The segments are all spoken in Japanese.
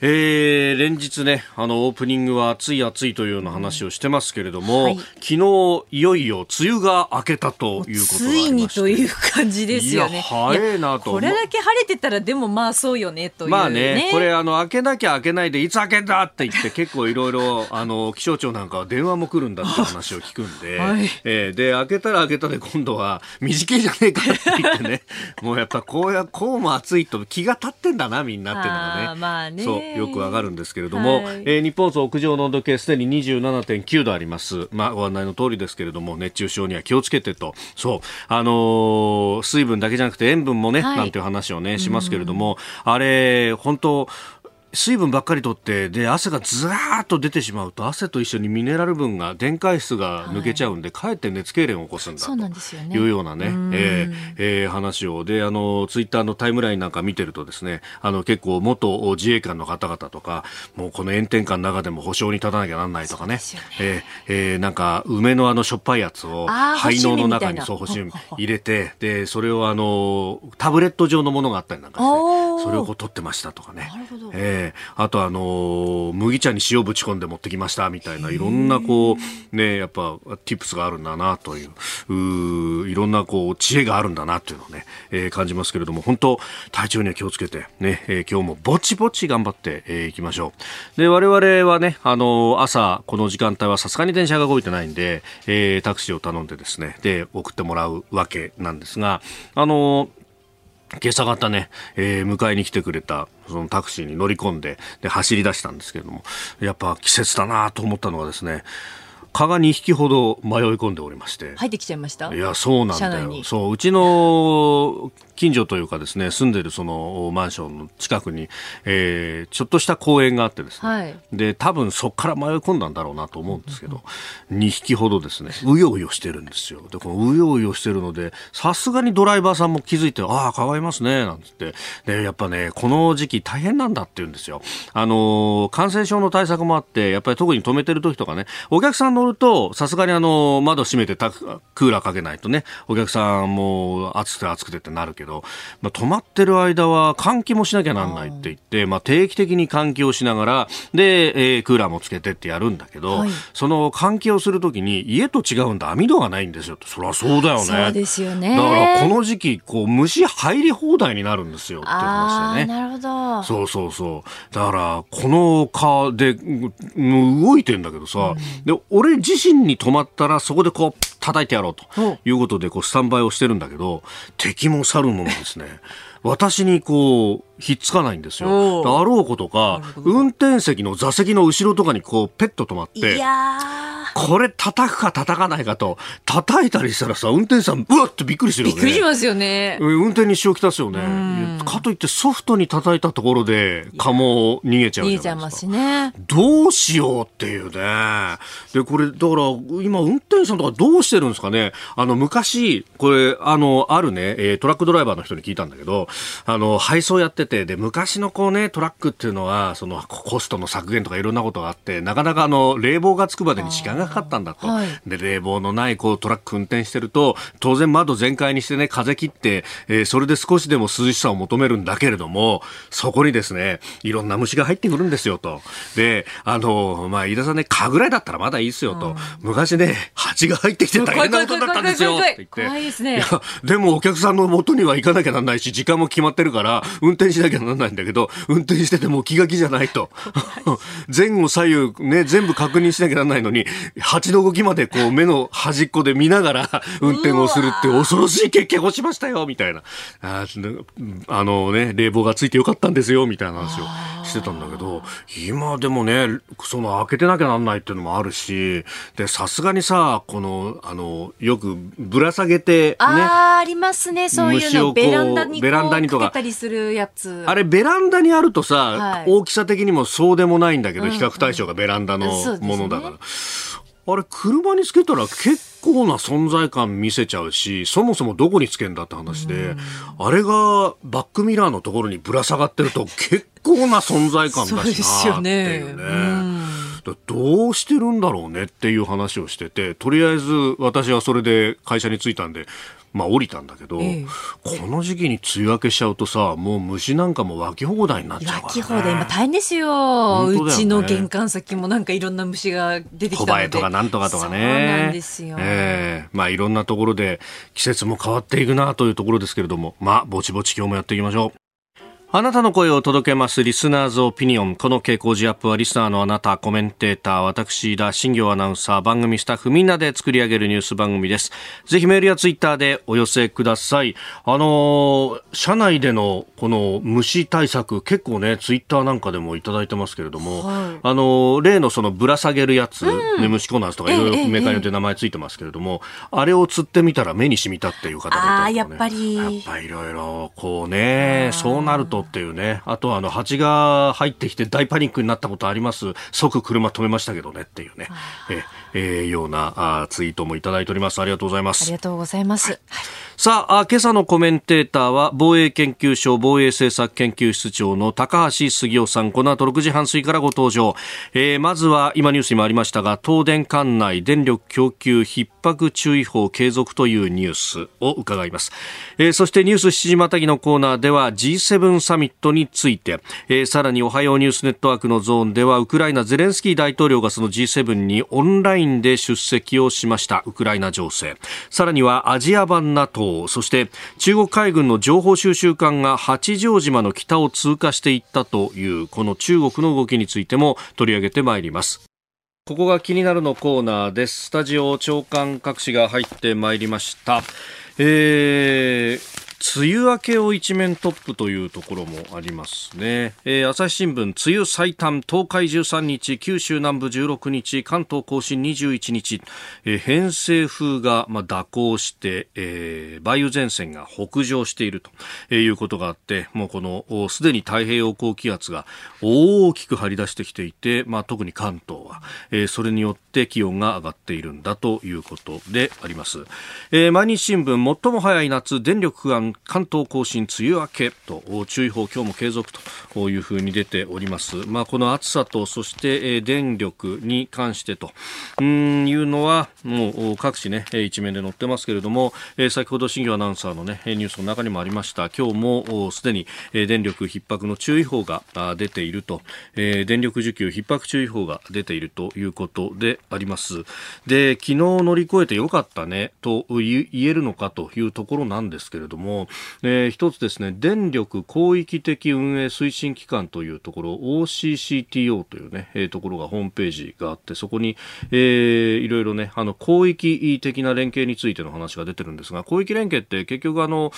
えー、連日ね、あの、オープニングは暑い暑いというような話をしてますけれども、はい、昨日、いよいよ梅雨が明けたということついにという感じですよね。早いなと。これだけ晴れてたら、でもまあそうよね、という、ね、まあね、これ、あの、明けなきゃ明けないで、いつ明けんだって言って、結構いろいろ、あの、気象庁なんかは電話も来るんだって話を聞くんで、はい、えー、で、明けたら明けたで今度は、短いじゃねえかって言ってね、もうやっぱこうや、こうも暑いと気が立ってんだな、みんなっていうのがね。まあね。そう、よくわかるんですけれども、はい、えー、日本層屋上の温度計すでに27.9度あります。まあ、ご案内の通りですけれども、熱中症には気をつけてと。そう。あのー、水分だけじゃなくて塩分もね、はい、なんていう話をね、しますけれども、あれ、本当水分ばっかりとってで汗がずらーっと出てしまうと汗と一緒にミネラル分が電解質が抜けちゃうんで、はい、かえって熱痙攣を起こすんだというようなね、えーえー、話を。であのツイッターのタイムラインなんか見てるとですねあの結構元自衛官の方々とかもうこの炎天下の中でも保証に立たなきゃなんないとかねね。えー、えー、なんか梅のあのしょっぱいやつを肺のの中にそう干し入れてでそれをあのタブレット状のものがあったりなんかしてそれをこう取ってましたとかね。えーえー、あとあの、麦茶に塩ぶち込んで持ってきましたみたいないろんなこうねやっぱ tips があるんだなというういろんなこう知恵があるんだなというのをね、えー、感じますけれども本当体調には気をつけてね、えー、今日もぼちぼち頑張ってい、えー、きましょう。で我々はねあの、朝この時間帯はさすがに電車が動いてないんで、えー、タクシーを頼んでですねで送ってもらうわけなんですがあの今朝方ね、えー、迎えに来てくれた、そのタクシーに乗り込んで、で、走り出したんですけれども、やっぱ季節だなと思ったのはですね、蚊が2匹ほど迷い込んでおりまして。入ってきちゃいました？いやそうなんだよ。そううちの近所というかですね住んでるそのマンションの近くに、えー、ちょっとした公園があってですね、はい、で多分そこから迷い込んだんだろうなと思うんですけど、うん、2匹ほどですねうようよしてるんですよ。でこのうようよしてるのでさすがにドライバーさんも気づいてああかわいますねなんつって。でやっぱねこの時期大変なんだって言うんですよ。あの感染症の対策もあってやっぱり特に止めてる時とかねお客さん乗るとさすがにあの窓閉めてたクーラーかけないとねお客さんも暑くて暑くてってなるけどど、まあ、止まってる間は換気もしなきゃなんないって言って、まあ、定期的に換気をしながら、で、えー、クーラーもつけてってやるんだけど、はい、その換気をするときに家と違うんだ、網戸がないんですよ。そりゃそうだよね。そうですよね。だからこの時期、こう、虫入り放題になるんですよっていう話でね。なるほど。そうそうそう。だから、この蚊で、動いてんだけどさ、うん、で、俺自身に止まったらそこでこう、叩いてやろうということでこうスタンバイをしてるんだけど敵も去るものですね。私にこうひっつかないんですよ。あろうことか運転席の座席の後ろとかにこうペット止まってこれ叩くか叩かないかと叩いたりしたらさ運転手さんうわっとびっくりするよね。びっくりしますよね。運転に支障きたすよね。かといってソフトに叩いたところで蚊も逃げちゃうじゃないですか。逃げちゃいますね。どうしようっていうね。でこれだから今運転手さんとかどうしてるんですかね。あの昔これあのあるねトラックドライバーの人に聞いたんだけどあの配送やってて、で、昔のこうね、トラックっていうのは、そのコストの削減とかいろんなことがあって、なかなかあの、冷房がつくまでに時間がかかったんだと。はい、で、冷房のないこうトラック運転してると、当然窓全開にしてね、風切って、えー、それで少しでも涼しさを求めるんだけれども、そこにですね、いろんな虫が入ってくるんですよと。で、あの、まあ、飯田さんね、蚊ぐらいだったらまだいいですよと。昔ね、蜂が入ってきて大変なことだったんですよって言って。怖いですね。いや、でもお客さんの元には行かなきゃなんないし、時間も決まってるから、運転しなきゃならないんだけど、運転してても気が気じゃないと。前後左右ね、全部確認しなきゃならないのに、蜂の動きまでこう目の端っこで見ながら 運転をするって恐ろしい経験をしましたよ、みたいな。ああのね、冷房がついてよかったんですよ、みたいな話をしてたんだけど、今でもね、その開けてなきゃなんないっていうのもあるし、で、さすがにさ、この、あの、よくぶら下げて、ね。ああ、ありますね、そういうの。ベランダにベランダにとか。たりするやつ。あれ、ベランダにあるとさ、はい、大きさ的にもそうでもないんだけど、うん、比較対象がベランダのものだから。うんあれ、車につけたら結構な存在感見せちゃうし、そもそもどこにつけんだって話で、あれがバックミラーのところにぶら下がってると 結構な存在感だしなっていうね。どうしてるんだろうねっていう話をしてて、とりあえず私はそれで会社に着いたんで、まあ降りたんだけど、ええ、この時期に梅雨明けしちゃうとさもう虫なんかも湧き放題になっちゃうから、ね、湧き放題。今大変ですよ、ね、うちの玄関先もなんかいろんな虫が出てきたので。とかなんとかとかね。そうなんですよ、えー、まあいろんなところで季節も変わっていくなというところですけれども。まあぼちぼち今日もやっていきましょうあなたの声を届けますリスナーズオピニオン。この傾向ジアップはリスナーのあなた、コメンテーター、私、田新行アナウンサー、番組スタッフみんなで作り上げるニュース番組です。ぜひメールやツイッターでお寄せください。あのー、社内でのこの虫対策、結構ね、ツイッターなんかでもいただいてますけれども、はい、あのー、例のそのぶら下げるやつ、うん、ね、虫コナーズとかいろいろメーカーによって名前ついてますけれども、えええ、あれを釣ってみたら目に染みたっていう方がいた、ね、あやっぱり。やっぱりいろいろ、こうね、そうなるとっていうね、あとはあの蜂が入ってきて大パニックになったことあります。即車止めましたけどねっていうね、ええー、ようなあツイートもいただいております。ありがとうございます。ありがとうございます、はい、さあ今朝のコメンテーターは防衛研究所防衛政策研究室長の高橋杉雄さん。この後6時半過ぎからご登場、えー、まずは今ニュースにもありましたが東電管内電力供給逼迫注意報継続というニュースを伺います、えー、そしてニュース7時またぎのコーナーでは G7 サミットについて、えー、さらにおはようニュースネットワークのゾーンではウクライナゼレンスキー大統領がその G7 にオンラインで出席をしましたウクライナ情勢さらにはアジア版 NATO そして中国海軍の情報収集艦が八丈島の北を通過していったというこの中国の動きについても取り上げてまいりますここが気になるのコーナーです。スタジオ長官各紙が入ってまいりました。えー梅雨明けを一面トップというところもありますね、えー、朝日新聞梅雨最短東海13日九州南部16日関東甲信21日、えー、偏西風がまあ蛇行して、えー、梅雨前線が北上しているということがあってもうこのすでに太平洋高気圧が大きく張り出してきていて、まあ、特に関東は、えー、それによって気温が上がっているんだということであります、えー、毎日新聞最も早い夏電力不安関東甲信梅雨明けと注意報今日も継続というふうに出ております。まあ、この暑さとそして電力に関してと。いうのはもう各紙ね一面で載ってますけれども先ほど新業アナウンサーのねニュースの中にもありました。今日もすでに電力逼迫の注意報が出ていると。電力需給逼迫注意報が出ているということであります。で昨日乗り越えてよかったねと言えるのかというところなんですけれどもえー、一つですね、電力広域的運営推進機関というところ、OCCTO というね、えー、ところがホームページがあって、そこに、えー、いろいろね、あの、広域的な連携についての話が出てるんですが、広域連携って結局あの、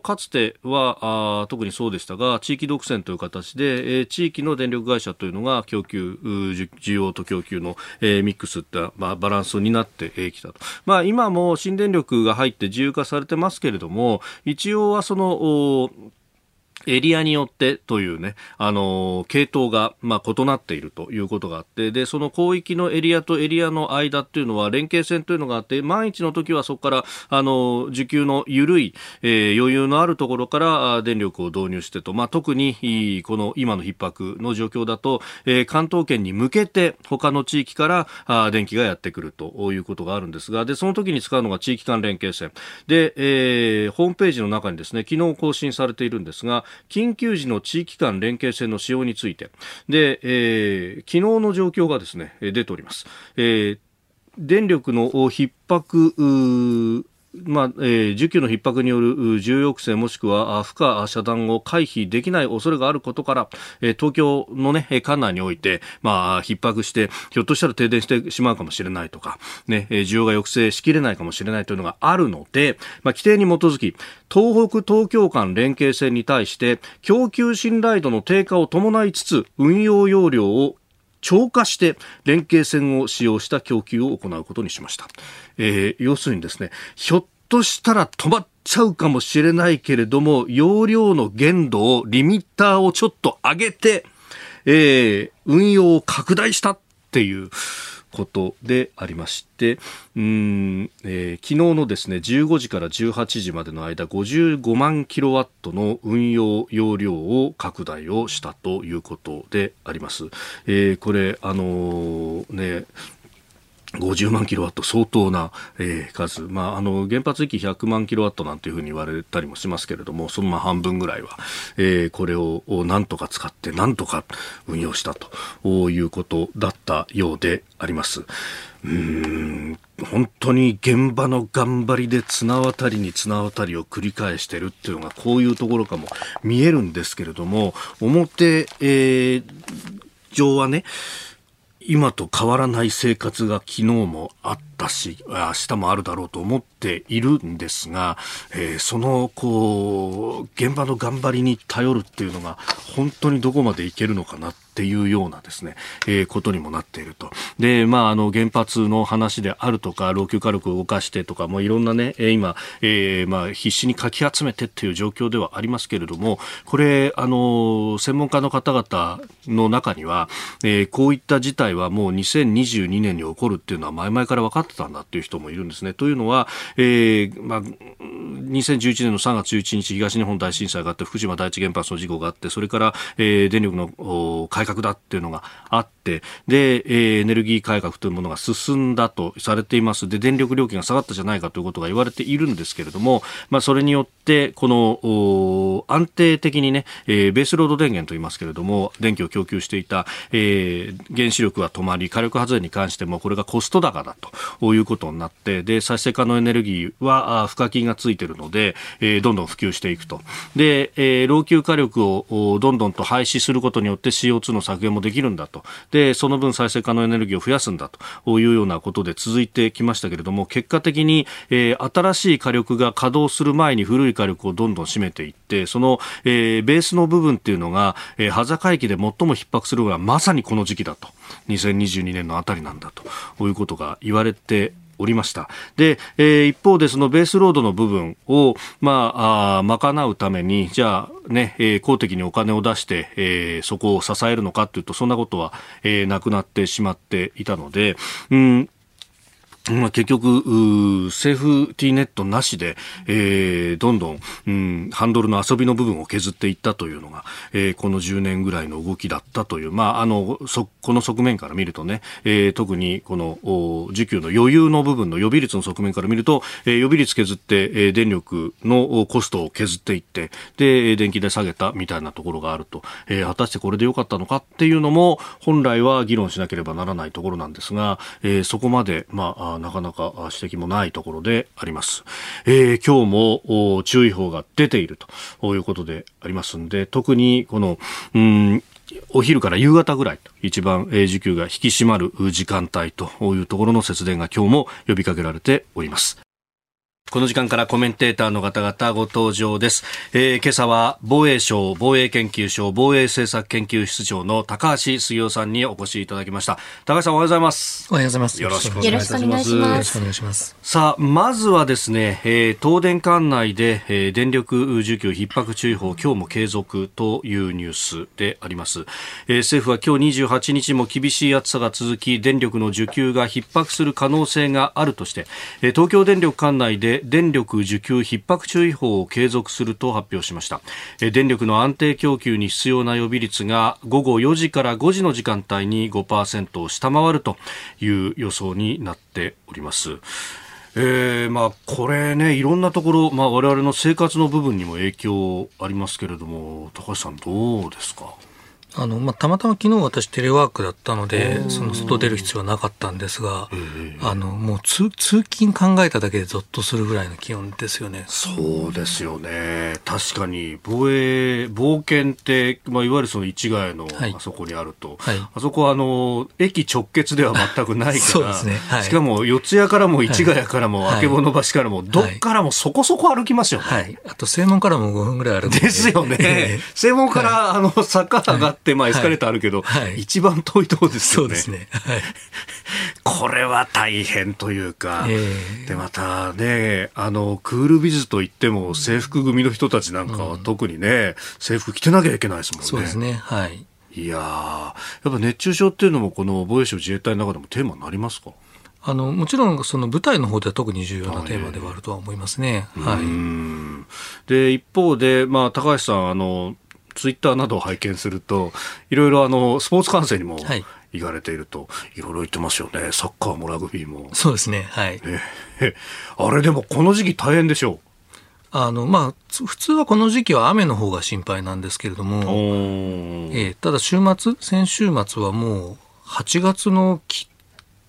かつてはあ特にそうでしたが、地域独占という形で、えー、地域の電力会社というのが供給、需要と供給の、えー、ミックスって、まあ、バランスになってきたと。まあ、今も新電力が入って自由化されてますけれども、一一応はそのエリアによってというね、あの、系統が、まあ、異なっているということがあって、で、その広域のエリアとエリアの間っていうのは連携線というのがあって、万一の時はそこから、あの、需給の緩い、えー、余裕のあるところから電力を導入してと、まあ、特に、この今の逼迫の状況だと、えー、関東圏に向けて他の地域からあ電気がやってくるということがあるんですが、で、その時に使うのが地域間連携線。で、えー、ホームページの中にですね、昨日更新されているんですが、緊急時の地域間連携線の使用についてで、えー、昨日の状況がですね出ております。えー電力の逼迫まあえー、需給の逼迫による需要抑制もしくは負荷遮断を回避できない恐れがあることから、えー、東京の、ね、管内において、まあ、逼迫してひょっとしたら停電してしまうかもしれないとか、ね、需要が抑制しきれないかもしれないというのがあるので、まあ、規定に基づき東北東京間連携線に対して供給信頼度の低下を伴いつつ運用容量を超過して連携線を使用した供給を行うことにしました。えー、要するにですね、ひょっとしたら止まっちゃうかもしれないけれども、容量の限度を、リミッターをちょっと上げて、えー、運用を拡大したっていう、ことでありまして、うん、えー、昨日のですね、15時から18時までの間、55万キロワットの運用容量を拡大をしたということであります。えー、これ、あのー、ね、50万キロワット相当な、えー、数、まあ、あの原発域100万キロワットなんていうふうに言われたりもしますけれどもそのまあ半分ぐらいは、えー、これをなんとか使ってなんとか運用したということだったようであります。うん本当に現場の頑張りで綱渡りに綱渡りを繰り返してるっていうのがこういうところかも見えるんですけれども表、えー、上はね今と変わらない生活が昨日もあった。し、明日もあるだろうと思っているんですが、えー、その、こう、現場の頑張りに頼るっていうのが、本当にどこまでいけるのかなっていうようなですね、えー、ことにもなっていると。で、まあ、あの、原発の話であるとか、老朽火力を動かしてとか、もういろんなね、今、えー、まあ、必死にかき集めてっていう状況ではありますけれども、これ、あの、専門家の方々の中には、えー、こういった事態はもう2022年に起こるっていうのは前々から分かってたんだっていう人もいるんですね。というのは、えー、まあ、2011年の3月11日東日本大震災があって福島第一原発の事故があってそれから、えー、電力の改革だっていうのがあってで、えー、エネルギー改革というものが進んだとされていますで電力料金が下がったじゃないかということが言われているんですけれども、まあ、それによってこの安定的にね、えー、ベースロード電源と言いますけれども電気を供給していた、えー、原子力が止まり火力発電に関してもこれがコスト高だということになってで再生可能エネルギーは賦課金がついているので、えー、どんどん普及していくと。で、えー、老朽火力をどんどんと廃止することによって CO2 の削減もできるんだと。でその分再生可能エネルギーを増やすんだと。いうようなことで続いてきましたけれども結果的に、えー、新しい火力が稼働する前に古い火力をどんどん占めていってその、えー、ベースの部分っていうのが、えー、羽坂駅で最も逼迫するのがまさにこの時期だと。2022年のあたりなんだと。いうことが言われてておりました。で、えー、一方でそのベースロードの部分を、まあ、あ賄うために、じゃあね、えー、公的にお金を出して、えー、そこを支えるのかっていうと、そんなことは、えー、なくなってしまっていたので、うん、まあ、結局、セーフティーネットなしで、えー、どんどん、うん、ハンドルの遊びの部分を削っていったというのが、えー、この10年ぐらいの動きだったという、まあ、あの、そ、この側面から見るとね、えー、特にこの、お需給の余裕の部分の予備率の側面から見ると、えー、予備率削って、えー、電力のコストを削っていって、で、電気で下げたみたいなところがあると、えー、果たしてこれで良かったのかっていうのも、本来は議論しなければならないところなんですが、えー、そこまで、まあ、なかなか指摘もないところであります。えー、今日も注意報が出ているということでありますんで、特にこの、うんお昼から夕方ぐらい一番、えー、需給が引き締まる時間帯というところの節電が今日も呼びかけられております。この時間からコメンテーターの方々ご登場です。えー、今朝は防衛省防衛研究所防衛政策研究室長の高橋杉雄さんにお越しいただきました。高橋さんおはようございます。おはようございます。よろしくお願いします。よろしくお願いします。さあ、まずはですね、えー、東電管内で、えー、電力需給逼迫注意報今日も継続というニュースであります。えー、政府は今日28日も厳しい暑さが続き、電力の需給が逼迫する可能性があるとして、えー、東京電力管内で電力需給逼迫注意報を継続すると発表しました電力の安定供給に必要な予備率が午後4時から5時の時間帯に5%を下回るという予想になっておりますえー、まあ、これね、いろんなところ、まあ、我々の生活の部分にも影響ありますけれども、高橋さん、どうですか？あのまあ、たまたま昨日私テレワークだったのでその外出る必要はなかったんですが、あのもう通通勤考えただけでぞっとするぐらいの気温ですよね。そうですよね。確かに防衛冒険って、まあ、いわゆるその市ヶ谷のあそこにあると、はい、あそこはあの駅直結では全くないからね。はい、しかも四谷からも市ヶ谷からも、あけぼの橋からもどっからもそこそこ歩きますよね、はい、あと正門からも5分ぐらい歩くで。すよね、正門から、あの坂上がって、まあ、エスカレーターあるけど、はい、一番遠いところですよね。そうですね。はい、これは大変というか、えー、で、またね、あの、クールビズといっても制服組の人たちなんかは特にね、うん、制服着てなきゃいけないですもんね。そうですね。はい。いややっぱ熱中症っていうのもこの防衛省自衛隊の中でもテーマになりますか？あのもちろんその部隊の方では特に重要なテーマではあるとは思いますね。はい、で一方で、まあ、高橋さんあのツイッターなどを拝見するといろいろあのスポーツ観戦にも行かれていると、はい、いろいろ言ってますよねサッカーもラグビーも。そうですねはい、えあれでもこの時期大変でしょうあのまあ、普通はこの時期は雨の方が心配なんですけれども、えー、ただ週末、先週末はもう8月の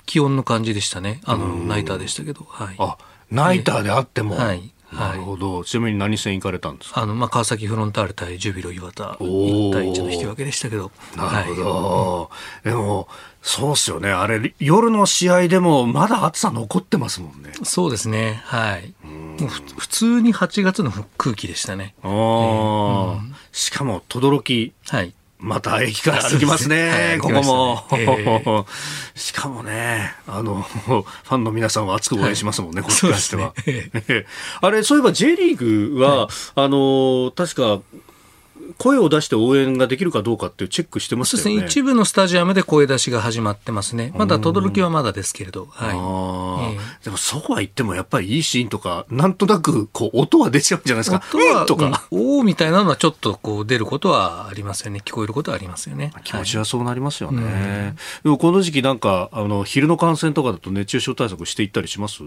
気温の感じでしたね。あの、ナイターでしたけど。はい。あ、ナイターであっても。はい。なるほど。ちなみに何戦行かれたんですか？あの、まあ、川崎フロンターレ対ジュビロ磐田、1対1の引き分けでしたけど。なるほど。はい、でも、そうっすよね。あれ、夜の試合でもまだ暑さ残ってますもんね。そうですね。はい。もう普通に8月の空気でしたね。あうん、しかも、轟。はい。また駅から歩きますね、ここも、えー、しかもね、あの、ファンの皆さんは熱く応援しますもんね、はい、こっちからしては。ね、あれ、そういえば J リーグは、はい、あの、確か、声を出して応援ができるかどうかっていうチェックしてますよね。そうですね。一部のスタジアムで声出しが始まってますね。まだ轟はまだですけれど。はい。えー、でもそうは言ってもやっぱりいいシーンとか、なんとなくこう音は出ちゃうんじゃないですか。音は、とか。おおみたいなのはちょっとこう出ることはありますよね。聞こえることはありますよね。気持ちはそうなりますよね。はい、でもこの時期なんか、あの、昼の感染とかだと熱中症対策していったりします？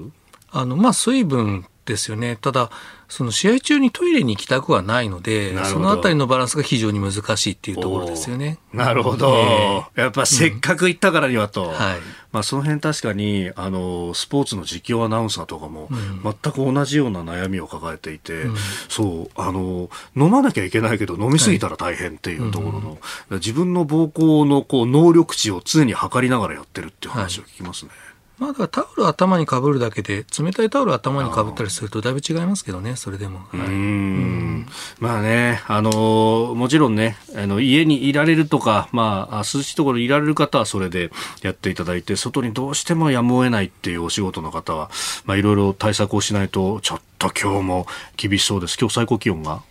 あの、まあ、水分ですよね。ただ、その試合中にトイレに行きたくはないので、そのあたりのバランスが非常に難しいっていうところですよね。なるほど、えー、やっぱせっかく行ったからにはと。うん、はい。まあその辺確かに、あの、スポーツの実況アナウンサーとかも、全く同じような悩みを抱えていて、うん、そう、あの、飲まなきゃいけないけど飲みすぎたら大変っていうところの、はいうん、自分の膀胱のこう能力値を常に測りながらやってるっていう話を聞きますね。はいまあ、だからタオル頭にかぶるだけで、冷たいタオル頭にかぶったりするとだいぶ違いますけどね、それでも。はい、うんまあね、あのもちろんね、あの家にいられるとか、まあ、涼しいところにいられる方はそれでやっていただいて、外にどうしてもやむを得ないっていうお仕事の方は、まあ、いろいろ対策をしないと、ちょっと今日も厳しそうです。今日最高気温が？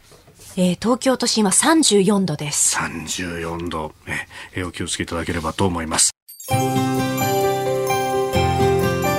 えー、東京都心は34度です。34度、えー、お気をつけいただければと思います。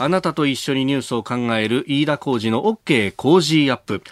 あなたと一緒にニュースを考える飯田浩二の OK 工事アップ。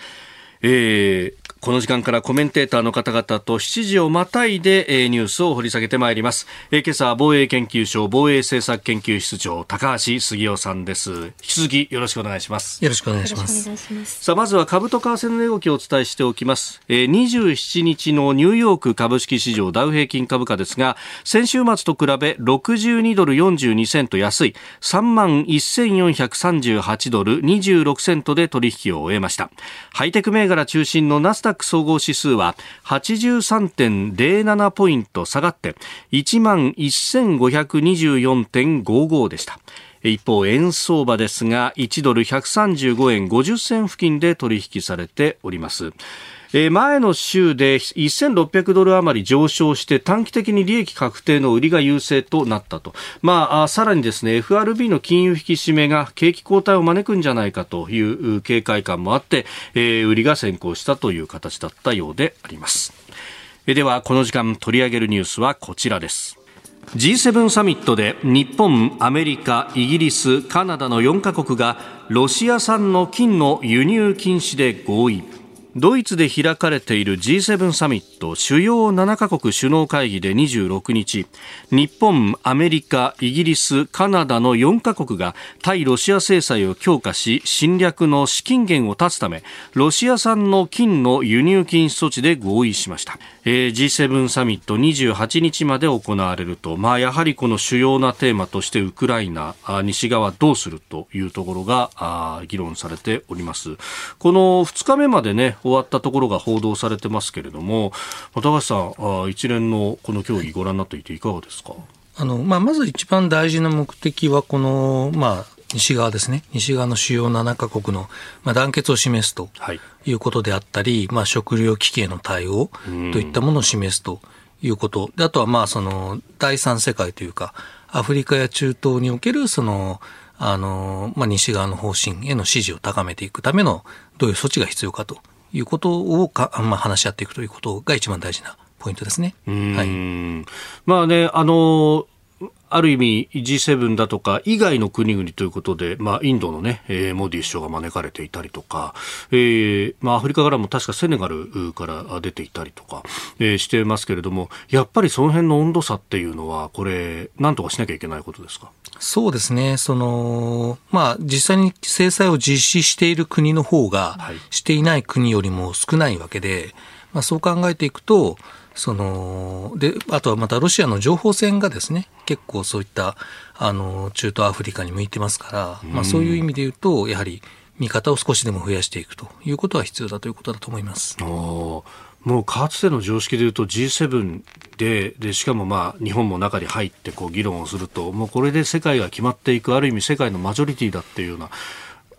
えー、この時間からコメンテーターの方々と7時をまたいで、えー、ニュースを掘り下げてまいります。えー、今朝は防衛研究所防衛政策研究室長高橋杉雄さんです。引き続きよろしくお願いします。よろしくお願いします。さあまずは株と為替の値動きをお伝えしておきます。えー、27日のニューヨーク株式市場ダウ平均株価ですが、先週末と比べ62ドル42セント安い3万1438ドル26セントで取引を終えました。ハイテク銘柄中心のナスダック総合指数は83.07ポイント下がって1万1524.55でした。一方、円相場ですが、1ドル135円50銭付近で取引されております。え前の週で1600ドル余り上昇して短期的に利益確定の売りが優勢となったと。まあ、さらにですね、FRB の金融引き締めが景気後退を招くんじゃないかという警戒感もあって、え売りが先行したという形だったようであります。えでは、この時間取り上げるニュースはこちらです。G7 サミットで日本、アメリカ、イギリス、カナダの4カ国がロシア産の金の輸入禁止で合意。ドイツで開かれている G7 サミット主要7カ国首脳会議で26日日本、アメリカ、イギリス、カナダの4カ国が対ロシア制裁を強化し侵略の資金源を断つためロシア産の金の輸入禁止措置で合意しました、えー、G7 サミット28日まで行われると、まあ、やはりこの主要なテーマとしてウクライナ西側どうするというところが議論されております。この2日目までね終わったところが報道されてますけれども高橋さん一連のこの協議ご覧になっていていかがですか？あの、まあ、まず一番大事な目的はこの、まあ、西側ですね、西側の主要7カ国の、まあ、団結を示すとい。うことであったり、はい、まあ、食料危機への対応といったものを示すということ、であとはまあその第三世界というか、アフリカや中東におけるそのあの、まあ、西側の方針への支持を高めていくためのどういう措置が必要かということをか、まあ、話し合っていくということが一番大事なポイントですね。はい、まあね、あのある意味 G7 だとか以外の国々ということで、まあ、インドのね、えー、モディ首相が招かれていたりとか、えーまあ、アフリカからも確かセネガルから出ていたりとか、えー、してますけれども、やっぱりその辺の温度差っていうのは、これ、なんとかしなきゃいけないことですか？そうですね。その、まあ、実際に制裁を実施している国の方が、していない国よりも少ないわけで、まあ、そう考えていくと、そのであとはまたロシアの情報戦がですね結構そういったあの中東アフリカに向いてますから、まあ、そういう意味で言うとやはり見方を少しでも増やしていくということは必要だということだと思います。もうかつての常識でいうと G7 ででしかもまあ日本も中に入ってこう議論をするともうこれで世界が決まっていくある意味世界のマジョリティだっていうような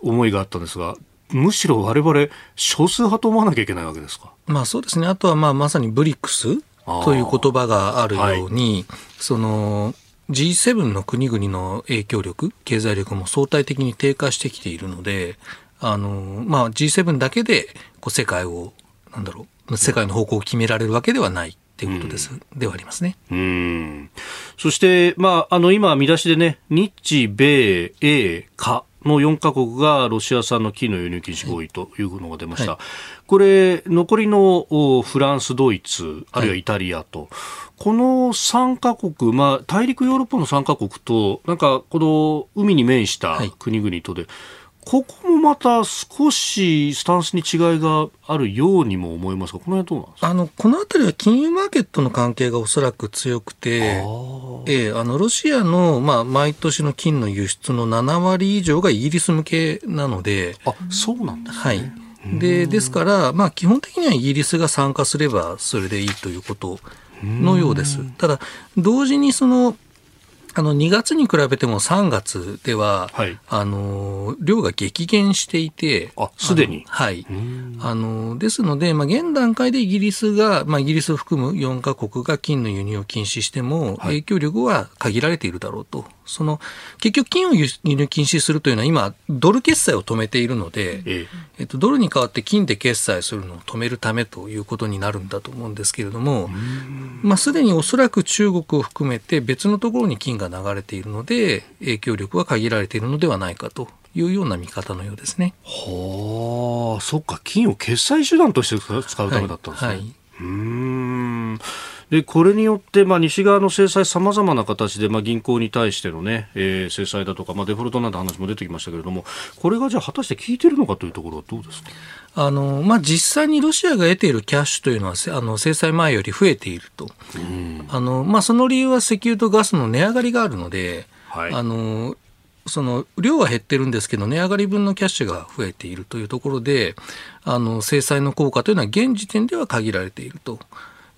思いがあったんですがむしろ我々少数派と思わなきゃいけないわけですか？まあそうですね。あとはまあまさにブリックスという言葉があるように、はい、その G7 の国々の影響力、経済力も相対的に低下してきているので、あの、まあ G7 だけでこう世界を、なんだろう、世界の方向を決められるわけではない。っていうことです、うん、ではありますね。うん。そして、まあ、あの、今、見出しでね、日米英華の4カ国がロシア産の金の輸入禁止合意というのが出ました。はい、これ、残りのフランス、ドイツ、あるいはイタリアと、はい、この3カ国、まあ、大陸ヨーロッパの3カ国と、なんか、この海に面した国々とで、はいここもまた少しスタンスに違いがあるようにも思いますが、この辺どうなんですか？あのこの辺りは金融マーケットの関係がおそらく強くて、ええ、あのロシアの、まあ、毎年の金の輸出の7割以上がイギリス向けなので、あそうなんですね。はい。でですから、まあ、基本的にはイギリスが参加すればそれでいいということのようです。ただ、同時にそのあの2月に比べても3月では、はい、あの量が激減していて、すでに？はい、あのですので、まあ、現段階でイギリスが、まあ、イギリスを含む4カ国が金の輸入を禁止しても、影響力は限られているだろうとその結局、金を輸入禁止するというのは、今、ドル決済を止めているので、ええ。っと、ドルに代わって金で決済するのを止めるためということになるんだと思うんですけれども、まあ、すでにおそらく中国を含めて別のところに金が流れているので、影響力は限られているのではないかというような見方のようですね。はあ、そっか、金を決済手段として使うためだったんですね。はい、はい、うんでこれによって、まあ、西側の制裁、さまざまな形で、まあ、銀行に対してのね、えー、制裁だとか、まあ、デフォルトなんて話も出てきましたけれども、これがじゃあ、果たして効いてるのかというところはどうですか？あのまあ、実際にロシアが得ているキャッシュというのはあの制裁前より増えていると、あのまあ、その理由は石油とガスの値上がりがあるので、はい、あのその量は減ってるんですけど、値上がり分のキャッシュが増えているというところで、あの制裁の効果というのは現時点では限られていると。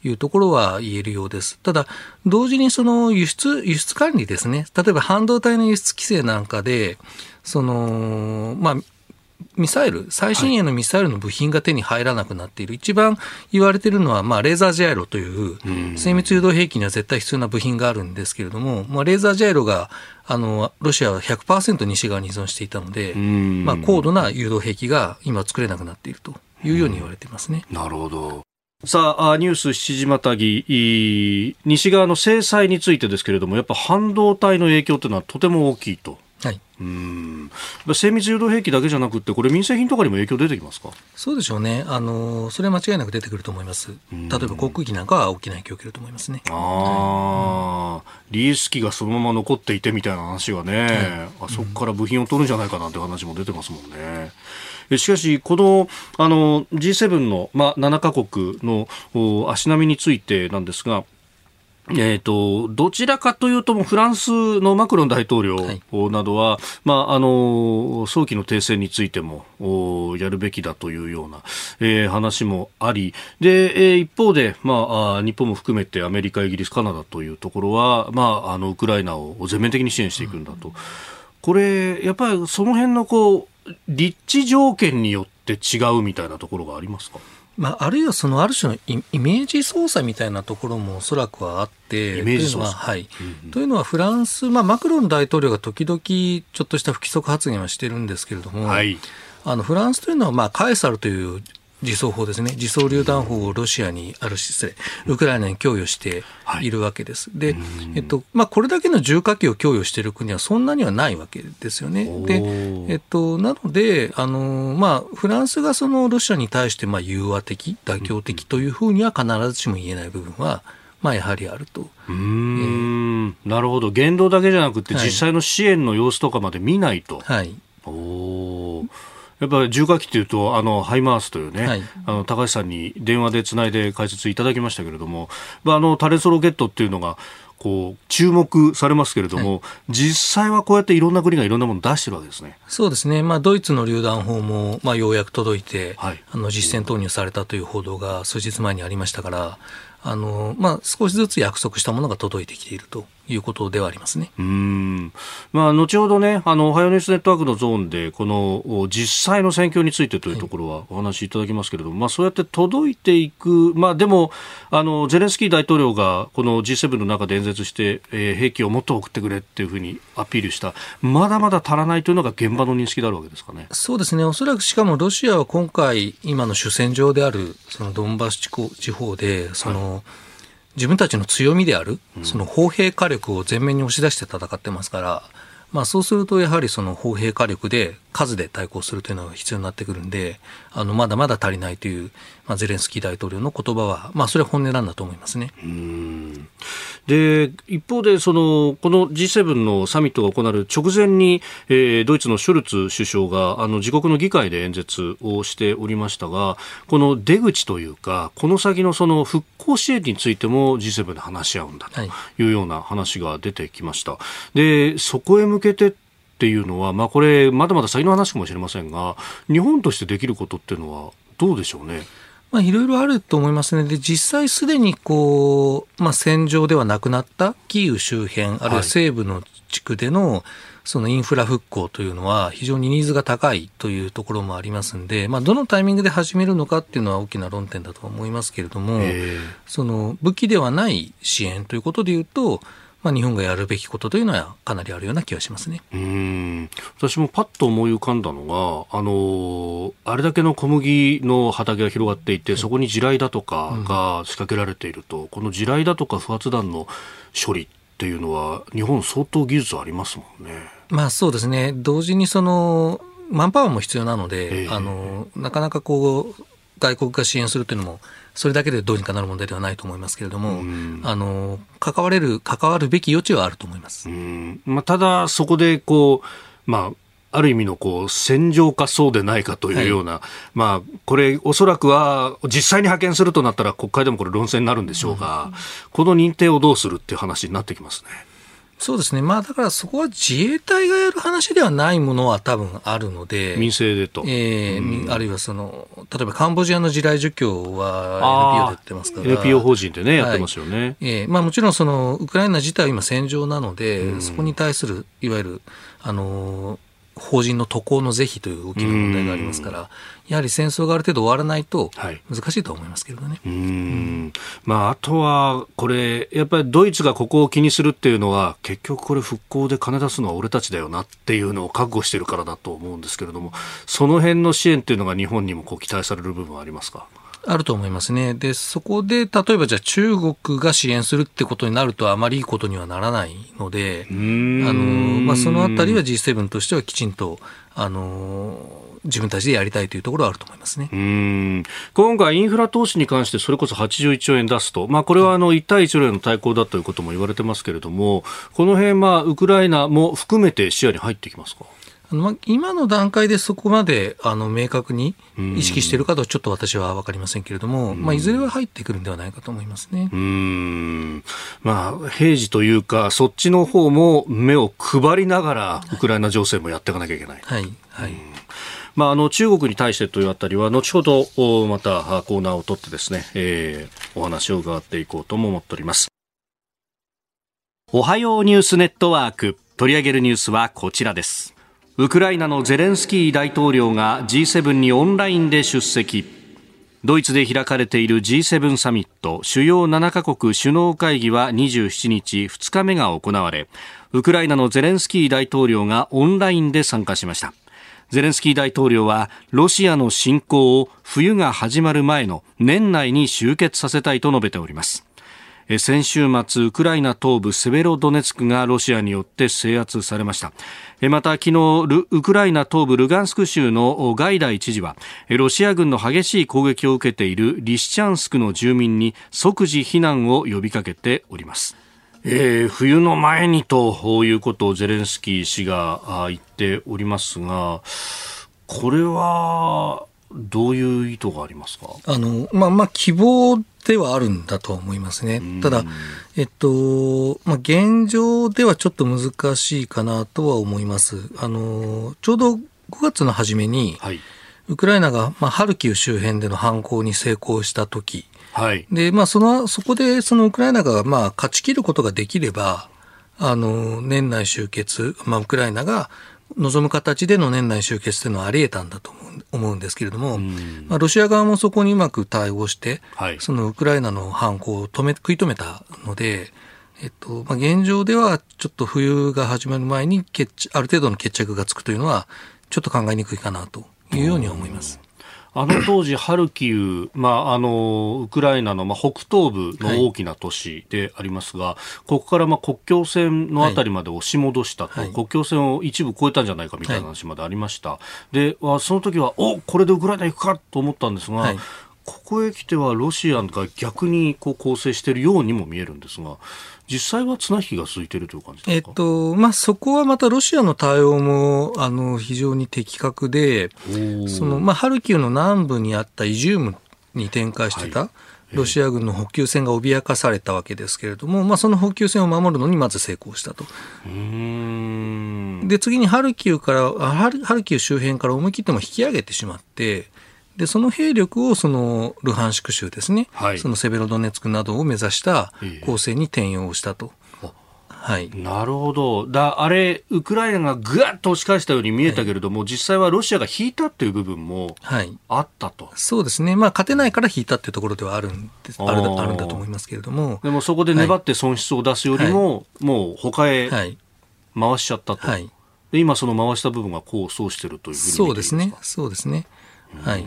いうところは言えるようです。ただ、同時にその輸出、輸出管理ですね。例えば半導体の輸出規制なんかで、その、まあ、ミサイル、最新鋭のミサイルの部品が手に入らなくなっている、はい、一番言われているのは、まあ、レーザージャイロという、精密誘導兵器には絶対必要な部品があるんですけれども、まあ、レーザージャイロが、あの、ロシアは100%西側に依存していたので、まあ、高度な誘導兵器が今作れなくなっているというように言われていますね。なるほど。さあ、ニュース7時またぎ、西側の制裁についてですけれども、やっぱ半導体の影響というのはとても大きいと。はい、うん。精密誘導兵器だけじゃなくて、これ、民生品とかにも影響出てきますか？そうでしょうね、あのそれは間違いなく出てくると思います、例えば航空機なんかは大きな影響を受けると思いますね。あはい、リー。ス機がそのまま残っていてみたいな話がね、あそこから部品を取るんじゃないかなって話も出てますもんね。しかし、このあの G7 の、まあ、7カ国の足並みについてなんですが、えっ、ー、と、どちらかというと、フランスのマクロン大統領などは、はい、まあ、あの、早期の停戦についても、やるべきだというような、えー、話もあり、で、えー、一方で、まあ、日本も含めてアメリカ、イギリス、カナダというところは、まあ、あの、ウクライナを全面的に支援していくんだと。うん、これ、やっぱりその辺の、こう、立地条件によって違うみたいなところがありますか？まあ、あるいはそのある種のイメージ操作みたいなところもおそらくはあって、イメージ操作。はい、うんうん、というのはフランス、まあ、マクロン大統領が時々ちょっとした不規則発言はしてるんですけれども、はい、あのフランスというのは、まあ、カエサルという自走砲ですね、自走榴弾砲をロシアに、ある失礼、ウクライナに供与しているわけです。はい、で、えっと、まあ、これだけの重火器を供与している国はそんなにはないわけですよね。で、えっと、なので、あの、まあ、フランスがそのロシアに対して、まあ、融和的、妥協的というふうには必ずしも言えない部分は、まあ、やはりあると。うん、えー、なるほど。言動だけじゃなくて、実際の支援の様子とかまで見ないと。はい。おやっぱり重火器というと、あの、ハイマースというね、はい、あの、高橋さんに電話でつないで解説いただきましたけれども、まあ、あの、タレソロケットっていうのが、こう注目されますけれども、はい、実際はこうやっていろんな国がいろんなものを出してるわけですね。そうですね。まあドイツの榴弾砲もまあようやく届いて、はい、あの実戦投入されたという報道が数日前にありましたから、あのまあ少しずつ約束したものが届いてきているということではありますね。うん。まあ、後ほどね、あの、おはようニュースネットワークのゾーンで、この、実際の戦況についてというところはお話しいただきますけれども、はい、まあ、そうやって届いていく、まあ、でも、あの、ゼレンスキー大統領が、この G7 の中で演説して、えー、兵器をもっと送ってくれっていうふうにアピールした、まだまだ足らないというのが現場の認識であるわけですかね。そうですね。おそらくしかもロシアは今回、今の主戦場である、そのドンバス地方で、その、はい自分たちの強みである、その砲兵火力を前面に押し出して戦ってますから、まあ、そうするとやはりその砲兵火力で数で対抗するというのが必要になってくるんで、あのまだまだ足りないという、まあ、ゼレンスキー大統領の言葉は、まあ、それは本音なんだと思いますね。で一方でその、この G7 のサミットが行われる直前に、えー、ドイツのショルツ首相があの自国の議会で演説をしておりましたが、この出口というか、この先のその復興支援についても G7 で話し合うんだというような話が出てきました。でそこへ向けてっていうのは、まあ、これ、まだまだ先の話かもしれませんが、日本としてできることっていうのは、どうでしょうね？まあ、いろいろあると思いますね。で、実際すでにこう、まあ、戦場ではなくなったキーウ周辺、あるいは西部の地区での、そのインフラ復興というのは非常にニーズが高いというところもありますんで、まあ、どのタイミングで始めるのかっていうのは大きな論点だと思いますけれども、その武器ではない支援ということでいうと、まあ、日本がやるべきことというのはかなりあるような気がしますね。うん。私もパッと思い浮かんだのがあのあれだけの小麦の畑が広がっていて、そこに地雷だとかが仕掛けられていると、うん、この地雷だとか不発弾の処理っていうのは日本相当技術ありますもんね。まあそうですね。同時にそのマンパワーも必要なので、えー、あのなかなかこう外国が支援するというのもそれだけでどうにかなる問題ではないと思いますけれども、あの関われる関わるべき余地はあると思います。まあ、ただそこでこうまあある意味のこう戦場かそうでないかというような、はい、まあ、これ、おそらくは実際に派遣するとなったら国会でもこれ論戦になるんでしょうが、うん、この認定をどうするっていう話になってきますね。そうですね。まあだからそこは自衛隊がやる話ではないものは多分あるので。民生でと。ええーうん、あるいはその、例えばカンボジアの地雷除去は NPO でやってますから。NPO 法人でね、やってますよね。えー、まあもちろんその、ウクライナ自体は今戦場なので、うん、そこに対する、いわゆる、あの法人の渡航の是非という大きな問題がありますから、やはり戦争がある程度終わらないと難しいと思いますけどね。はい、うん。まあ、あとは、これ、やっぱりドイツがここを気にするっていうのは、結局これ復興で金出すのは俺たちだよなっていうのを覚悟してるからだと思うんですけれども、その辺の支援っていうのが日本にもこう期待される部分はありますか？あると思いますね。で、そこで、例えばじゃあ中国が支援するってことになるとあまりいいことにはならないので、あの、まあ、そのあたりは G7 としてはきちんと、あの、自分たちでやりたいというところはあると思いますね。うん今回インフラ投資に関してそれこそ81兆円出すと、まあ、これはあの一帯一路への対抗だということも言われてますけれども、この辺、まあ、ウクライナも含めて視野に入ってきますか？まあ、今の段階でそこまであの明確に意識しているかとちょっと私は分かりませんけれども、まあ、いずれは入ってくるんではないかと思いますね。うん。まあ、平時というか、そっちの方も目を配りながら、ウクライナ情勢もやっていかなきゃいけない。はい。はい。まあ、あの中国に対してというあたりは後ほどまたコーナーを取ってですね、えー、お話を伺っていこうとも思っておりますおはようニュースネットワーク取り上げるニュースはこちらですウクライナのゼレンスキー大統領が G7 にオンラインで出席。ドイツで開かれている G7 サミット主要7カ国首脳会議は27日2日目が行われウクライナのゼレンスキー大統領がオンラインで参加しました。ゼレンスキー大統領はロシアの侵攻を冬が始まる前の年内に終結させたいと述べております。先週末ウクライナ東部セベロドネツクがロシアによって制圧されました。また昨日ウクライナ東部ルガンスク州のガイダイ知事はロシア軍の激しい攻撃を受けているリシチャンスクの住民に即時避難を呼びかけております。えー、冬の前にということをゼレンスキー氏が言っておりますが、これはどういう意図がありますか？あの、まあ、まあ、希望ではあるんだと思いますね。ただ、えっと、まあ、現状ではちょっと難しいかなとは思います。あの、ちょうど5月の初めに、はい、ウクライナが、まあ、ハルキウ周辺での反攻に成功した時、はい、で、まあ、その、そこで、そのウクライナが、まあ、勝ち切ることができれば、あの、年内終結、まあ、ウクライナが望む形での年内終結というのはあり得たんだと思うんですけれども、まあ、ロシア側もそこにうまく対応して、はい、そのウクライナの反攻を止め食い止めたので、えっとまあ、現状ではちょっと冬が始まる前に決ある程度の決着がつくというのは、ちょっと考えにくいかなというように思います。あの当時、ハルキウ、まあ、あのウクライナの、まあ、北東部の大きな都市でありますが、はい、ここから、まあ、国境線のあたりまで押し戻したと、はい、国境線を一部越えたんじゃないかみたいな話までありました、はい、でその時はおこれでウクライナ行くかと思ったんですが、ここへ来てはロシアが逆にこう構成しているようにも見えるんですが、実際は綱引きが続いているという感じですか、えっとまあ、そこはまたロシアの対応もあの非常に的確で、そのまあ、ハルキウの南部にあったイジュームに展開してた、ロシア軍の補給線が脅かされたわけですけれども、まあ、その補給線を守るのにまず成功したと。で次にハルキウからハルハルキウ周辺から思い切っても引き上げてしまってで、その兵力をそのルハンシク州ですね、はい、そのセベロドネツクなどを目指した攻勢に転用したと。はい、なるほど、だあれ、ウクライナがぐわっと押し返したように見えたけれども、はい、実際はロシアが引いたという部分もあったと、はい、そうですね、まあ、勝てないから引いたというところではあるんですあるあるんだと思いますけれども、でもそこで粘って損失を出すよりも、もう他へ回しちゃったと、で今、その回した部分が功を奏しているというふうにそうですね、そうですね。はい、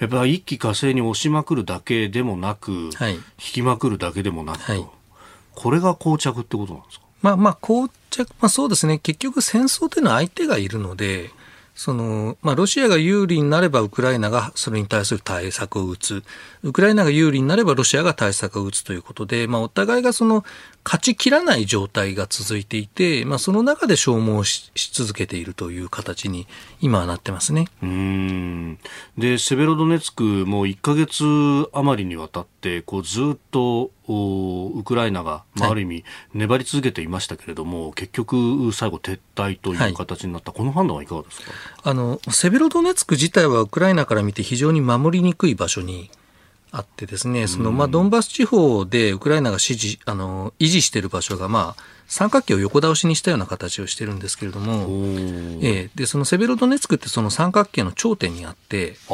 やっぱり一気火星に押しまくるだけでもなく、はい、引きまくるだけでもなく、はい、これが膠着ってことなんですか？まあまあ膠着、まあ、そうですね。結局戦争というのは相手がいるのでその、まあ、ロシアが有利になればウクライナがそれに対する対策を打つ。ウクライナが有利になればロシアが対策を打つということで、まあ、お互いがその、勝ちきらない状態が続いていて、まあ、その中で消耗し続けているという形に今はなってますね。うん。で、セベロドネツクも1か月余りにわたって、こうずっとウクライナが、まあ、ある意味粘り続けていましたけれども、はい、結局最後撤退という形になった、はい、この判断はいかがですか？あのセベロドネツク自体はウクライナから見て非常に守りにくい場所にあってですね、そのまあドンバス地方でウクライナが支持あの維持している場所が、まあ、三角形を横倒しにしたような形をしてるんですけれども、えー、でそのセベロドネツクってその三角形の頂点にあってあ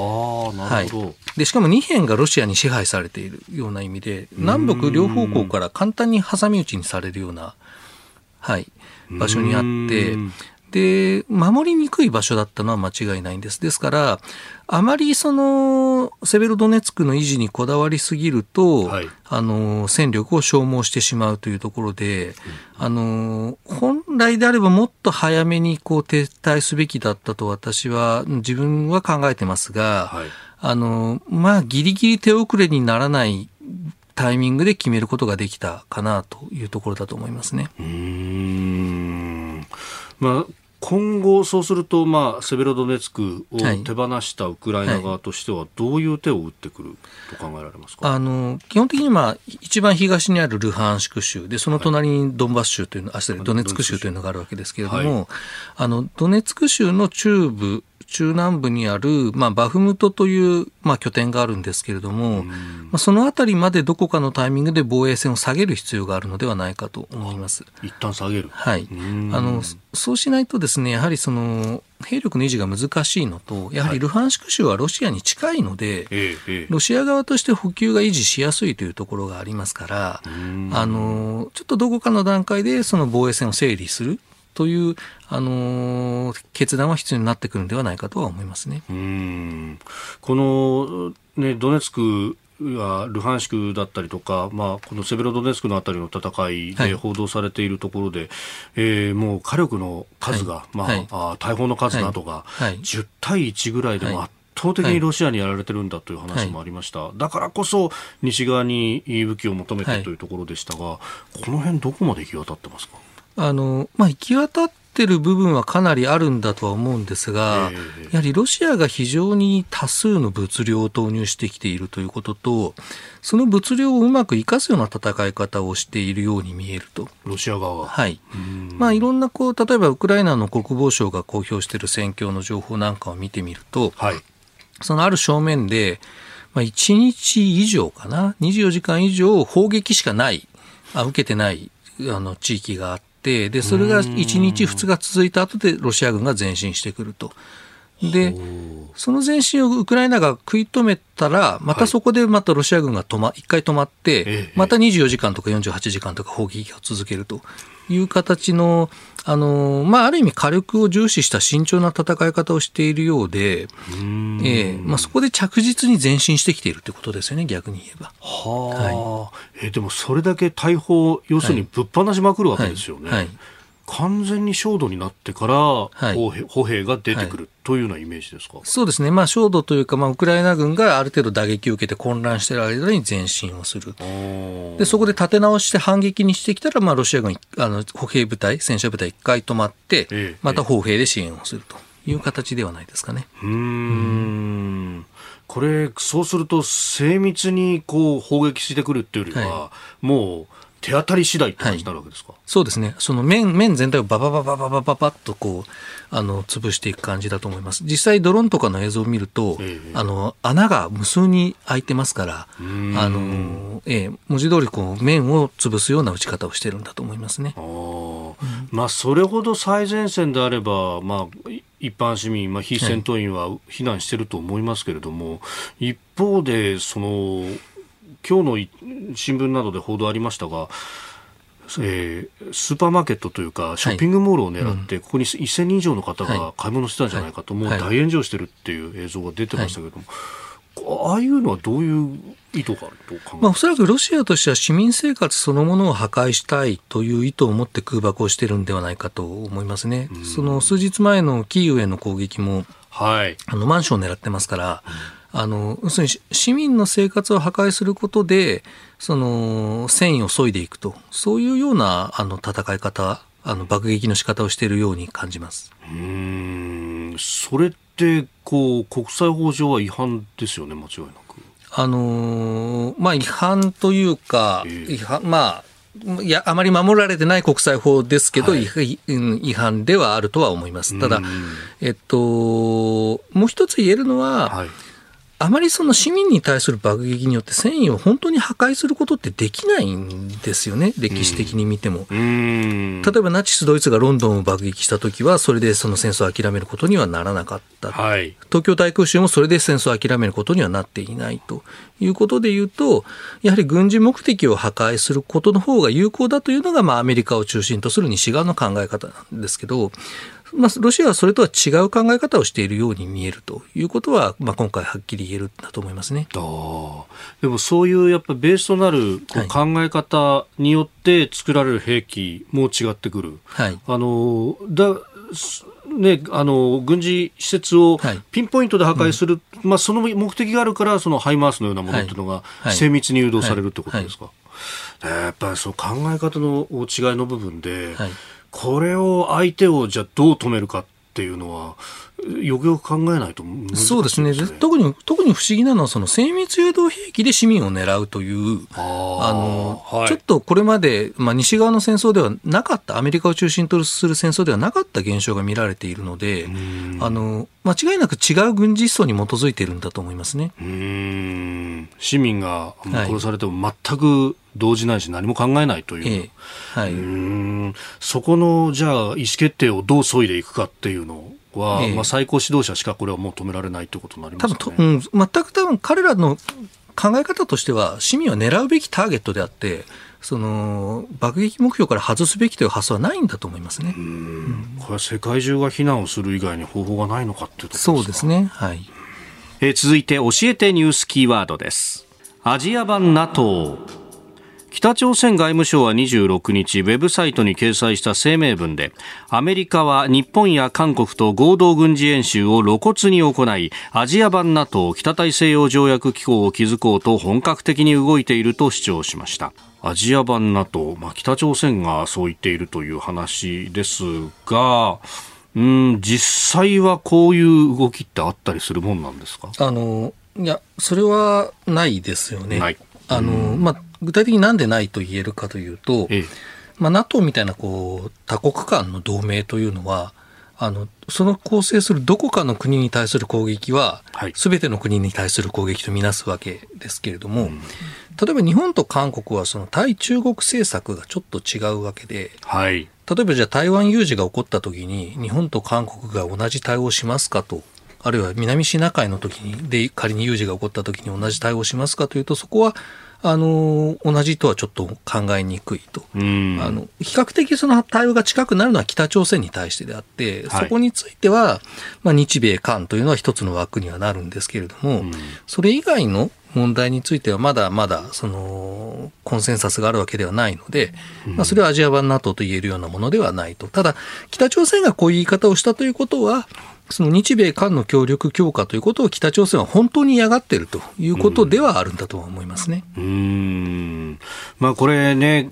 なるほど、はい、でしかも2辺がロシアに支配されているような意味で南北両方向から簡単に挟み撃ちにされるような、はい、場所にあってで、守りにくい場所だったのは間違いないんです。ですから、あまりその、セベロドネツクの維持にこだわりすぎると、はい、あの、戦力を消耗してしまうというところで、うん、あの、本来であればもっと早めにこう撤退すべきだったと私は、自分は考えてますが、はい、あの、まあ、ギリギリ手遅れにならないタイミングで決めることができたかなというところだと思いますね。うんまあ今後、そうすると、まあ、セベロドネツクを手放したウクライナ側としては、どういう手を打ってくると考えられますか、はい、あの基本的に、まあ、一番東にあるルハンシク州で、その隣にドンバス州というの、あ、失礼、ドネツク州というのがあるわけですけれども、はい、あのドネツク州の中部中南部にある、まあ、バフムトという、まあ、拠点があるんですけれども、まあ、そのあたりまでどこかのタイミングで防衛線を下げる必要があるのではないかと思います。一旦下げるはい。あの、そうしないとですね、やはりその、兵力の維持が難しいのと、やはりルハンシク州はロシアに近いので、はい、ロシア側として補給が維持しやすいというところがありますから、あの、ちょっとどこかの段階でその防衛線を整理する。という、あのー、決断は必要になってくるのではないかとは思いますね。うん。この、ね、ドネツクはルハンシクだったりとか、まあ、このセベロドネツクのあたりの戦いで報道されているところで、はい、えー、もう火力の数が、はい、まあ、はい、あ大砲の数などが、10対1ぐらいでも圧倒的にロシアにやられてるんだという話もありました、はい、だからこそ西側に武器を求めてというところでしたが、この辺どこまで行き渡ってますか？あの、まあ、行き渡ってる部分はかなりあるんだとは思うんですが、えー、やはりロシアが非常に多数の物量を投入してきているということと、その物量をうまく生かすような戦い方をしているように見えると。ロシア側は。はい。まあ、いろんな、こう、例えばウクライナの国防省が公表している戦況の情報なんかを見てみると、はい、そのある正面で、まあ、1日以上かな、24時間以上砲撃しかない、あ受けてないあの地域があって、で、それが1日、2日続いた後でロシア軍が前進してくると。で、その前進をウクライナが食い止めたら、またそこでまたロシア軍が止ま、一回止まって、また24時間とか48時間とか砲撃を続けるという形の、あの、まあ、ある意味火力を重視した慎重な戦い方をしているようで、ええまあ、そこで着実に前進してきているということですよね、逆に言えば。はあ、はい、えでもそれだけ大砲、要するにぶっ放しまくるわけですよね。はい。はい完全に焦土になってから歩兵,、歩兵が出てくるというようなイメージですか、はい、そうですね、まあ、焦土というか、まあ、ウクライナ軍がある程度打撃を受けて混乱している間に前進をする、でそこで立て直して反撃にしてきたら、まあ、ロシア軍あの歩兵部隊、戦車部隊、一回止まって、ええ、また歩兵で支援をするという形ではないですかね。うん。これ、そうすると、精密にこう砲撃してくるっていうよりは、はい、もう、手当たり次第って感じになるわけですか、はい、そうですね。その面、面全体をババババババババッとこう、あの、潰していく感じだと思います。実際ドローンとかの映像を見ると、えー、あの、穴が無数に開いてますから、あの、えー、文字通りこう、面を潰すような打ち方をしてるんだと思いますね。まあ、それほど最前線であれば、まあ、一般市民、まあ、非戦闘員は避難してると思いますけれども、はい、一方で、その、今日の新聞などで報道ありましたが、えー、スーパーマーケットというかショッピングモールを狙って、ここに1000人以上の方が買い物してたんじゃないかと、もう大炎上してるっていう映像が出てましたけれども、ああいうのはどういう意図があるとまあ、おそらくロシアとしては市民生活そのものを破壊したいという意図を持って空爆をしてるんではないかと思いますね。その数日前のキーウへの攻撃も、はい、あのマンションを狙ってますから、うんあの、要するに市民の生活を破壊することで、その、戦意を削いでいくと、そういうような、あの、戦い方、あの、爆撃の仕方をしているように感じます。うん、それって、こう、国際法上は違反ですよね、間違いなく。あのまあ、違反というか、えー、違反、まあ、いや、あまり守られてない国際法ですけど、はい、違反ではあるとは思います。ただ、えっと、もう一つ言えるのは、はいあまりその市民に対する爆撃によって戦意を本当に破壊することってできないんですよね、歴史的に見ても。例えばナチス・ドイツがロンドンを爆撃したときは、それでその戦争を諦めることにはならなかった、はい、東京大空襲もそれで戦争を諦めることにはなっていないと。いうことでいうと、やはり軍事目的を破壊することの方が有効だというのが、まあ、アメリカを中心とする西側の考え方なんですけど、まあ、ロシアはそれとは違う考え方をしているように見えるということは、まあ、今回はっきり言えるんだと思いますね。あでもそういうやっぱベースとなる考え方によって作られる兵器も違ってくる。はい、あのだね、あの軍事施設をピンポイントで破壊する、はいうん、まあ、その目的があるからそのハイマースのようなものっていうのが精密に誘導されるってことですか、はい。はい、やっぱりそう考え方の違いの部分で、これを相手をじゃあどう止めるかっていうのはよくよく考えないと、ね、そうですね。特に特に不思議なのはその精密誘導兵器で市民を狙うというあの、はい、ちょっとこれまで、まあ、西側の戦争ではなかったアメリカを中心とする戦争ではなかった現象が見られているのであの間違いなく違う軍事思想に基づいているんだと思いますね。市民が殺されても全く動じないし何も考えないという、ええ、はい、うん。そこのじゃあ意思決定をどう削いでいくかっていうのをは、ええ、まあ、最高指導者しかこれはもう止められないということになりますか、ね、多分と、うん、全く多分彼らの考え方としては市民を狙うべきターゲットであってその爆撃目標から外すべきという発想はないんだと思いますね。うんこれは世界中が非難をする以外に方法がないのかっていうとそうですね。はい。え続いて教えてニュースキーワードです。アジア版 NATO 北朝鮮外務省は26日ウェブサイトに掲載した声明文でアメリカは日本や韓国と合同軍事演習を露骨に行いアジア版 NATO 北大西洋条約機構を築こうと本格的に動いていると主張しました。アジア版 NATO、まあ、北朝鮮がそう言っているという話ですがうん実際はこういう動きってあったりするもんなんですか？あのいやそれはないですよね。あのまあ具体的になんでないと言えるかというと、ええ、まあ、NATO みたいなこう多国間の同盟というのは、あのその構成するどこかの国に対する攻撃は、す、べ、ての国に対する攻撃とみなすわけですけれども、うん、例えば日本と韓国はその対中国政策がちょっと違うわけで、はい、例えばじゃあ台湾有事が起こった時に日本と韓国が同じ対応しますかとあるいは南シナ海の時にで仮に有事が起こった時に同じ対応しますかというとそこはあの同じとはちょっと考えにくいと、あの比較的その対応が近くなるのは北朝鮮に対してであって、はい、そこについては、まあ、日米韓というのは一つの枠にはなるんですけれども、それ以外の問題についてはまだまだそのコンセンサスがあるわけではないので、まあ、それはアジア版 NATO と言えるようなものではないと。ただ、北朝鮮がこういう言い方をしたということは、その日米韓の協力強化ということを北朝鮮は本当に嫌がっているということではあるんだと思いますね。うん、まあ、これね、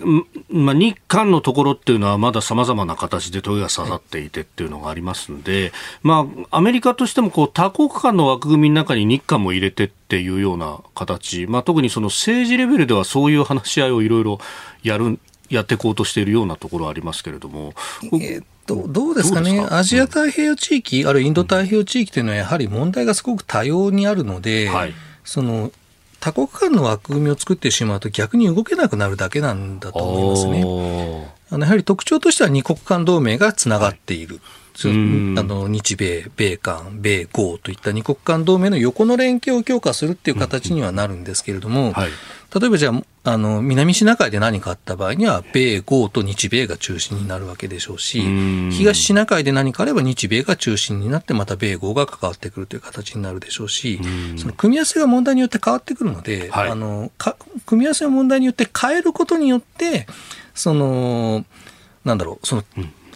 まあ、日韓のところっていうのはまださまざまな形で問いが刺さっていてっていうのがありますので、まあ、アメリカとしてもこう多国間の枠組みの中に日韓も入れてっていうような形、まあ、特にその政治レベルではそういう話し合いをいろいろやるやっていこうとしているようなところありますけれども。えーと、どうですかね？アジア太平洋地域、あるいはインド太平洋地域というのは、やはり問題がすごく多様にあるので、はい、その多国間の枠組みを作ってしまうと逆に動けなくなるだけなんだと思いますね。あのやはり特徴としては二国間同盟がつながっている。はいあの日米、米韓、米豪といった二国間同盟の横の連携を強化するっていう形にはなるんですけれども、はい、例えばじゃあ、あの、南シナ海で何かあった場合には、米豪と日米が中心になるわけでしょうし、東シナ海で何かあれば日米が中心になって、また米豪が関わってくるという形になるでしょうし、その組み合わせが問題によって変わってくるので、はい、あの組み合わせの問題によって変えることによって、その、なんだろう、その、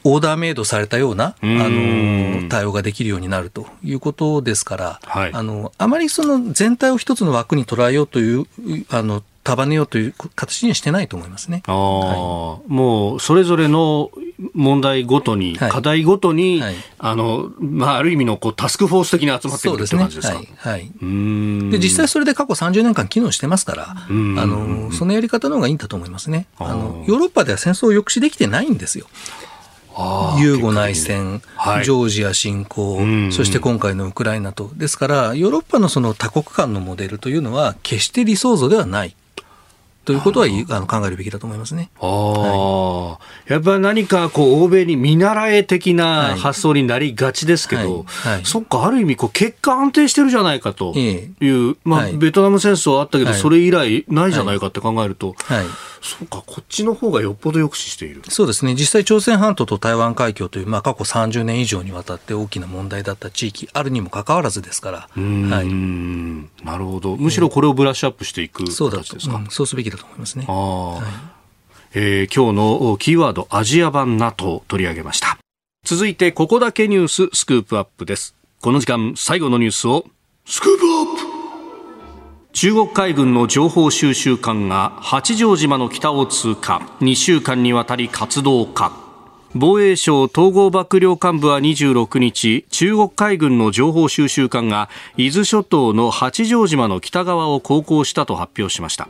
オーダーメイドされたような、あの、対応ができるようになるということですから、はい、あの、あまりその全体を一つの枠に捉えようという、あの、束ねようという形にはしてないと思いますね。あはい、もう、それぞれの問題ごとに、はい、課題ごとに、はい、あの、まあ、ある意味のこうタスクフォース的に集まってくるって感じですか？ね、はい。はい、で、実際それで過去30年間機能してますから、あの、そのやり方の方がいいんだと思いますね。あの、ヨーロッパでは戦争を抑止できてないんですよ。ユーゴ内戦、ジョージア侵攻、そして今回のウクライナと、ですから、ヨーロッパのその多国間のモデルというのは、決して理想像ではない。ということはあの考えるべきだと思いますね。あはい、やっぱり何かこう欧米に見習え的な発想になりがちですけど、はい。はい、そっか、ある意味こう結果安定してるじゃないかという、まあ、ベトナム戦争あったけど、それ以来ないじゃないかって考えると、そうか、こっちの方がよっぽど抑止している。そうですね。実際朝鮮半島と台湾海峡という、まあ過去30年以上にわたって大きな問題だった地域あるにもかかわらずですから。はい、なるほど。むしろこれをブラッシュアップしていく形ですか、そううん、そうすべきだと思いますね。あはいえー、今日のキーワードアジア版 NATO 取り上げました。続いてここだけニューススクープアップです。この時間最後のニュースをスクープアップ中国海軍の情報収集艦が八丈島の北を通過。2週間にわたり活動か。防衛省統合幕僚監部は26日中国海軍の情報収集艦が伊豆諸島の八丈島の北側を航行したと発表しました。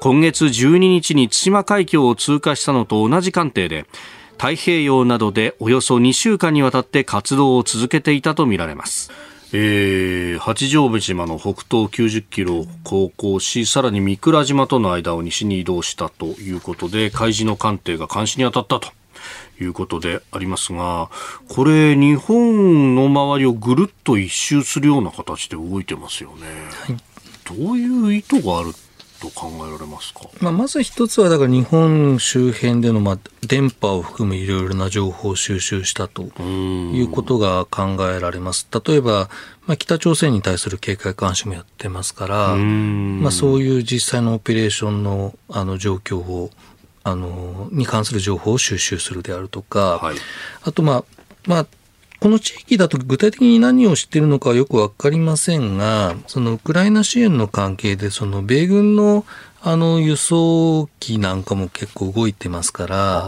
今月12日に対馬海峡を通過したのと同じ艦艇で太平洋などでおよそ2週間にわたって活動を続けていたとみられます。えー、八丈島の北東90キロを航行し、さらに三倉島との間を西に移動したということで、海事の艦艇が監視に当たったと。いうことでありますが、これ、日本の周りをぐるっと一周するような形で動いてますよね。はい、どういう意図があると考えられますか、まあ、まず一つは、だから日本周辺での、まあ、電波を含むいろいろな情報を収集したということが考えられます。例えば、まあ、北朝鮮に対する警戒監視もやってますから、まあ、そういう実際のオペレーションのあの状況をあのに関する情報を収集するであるとか、はい、あと、まあまあ、この地域だと具体的に何を知っているのかはよくわかりませんが、そのウクライナ支援の関係で、その米軍のあの輸送機なんかも結構動いてますから、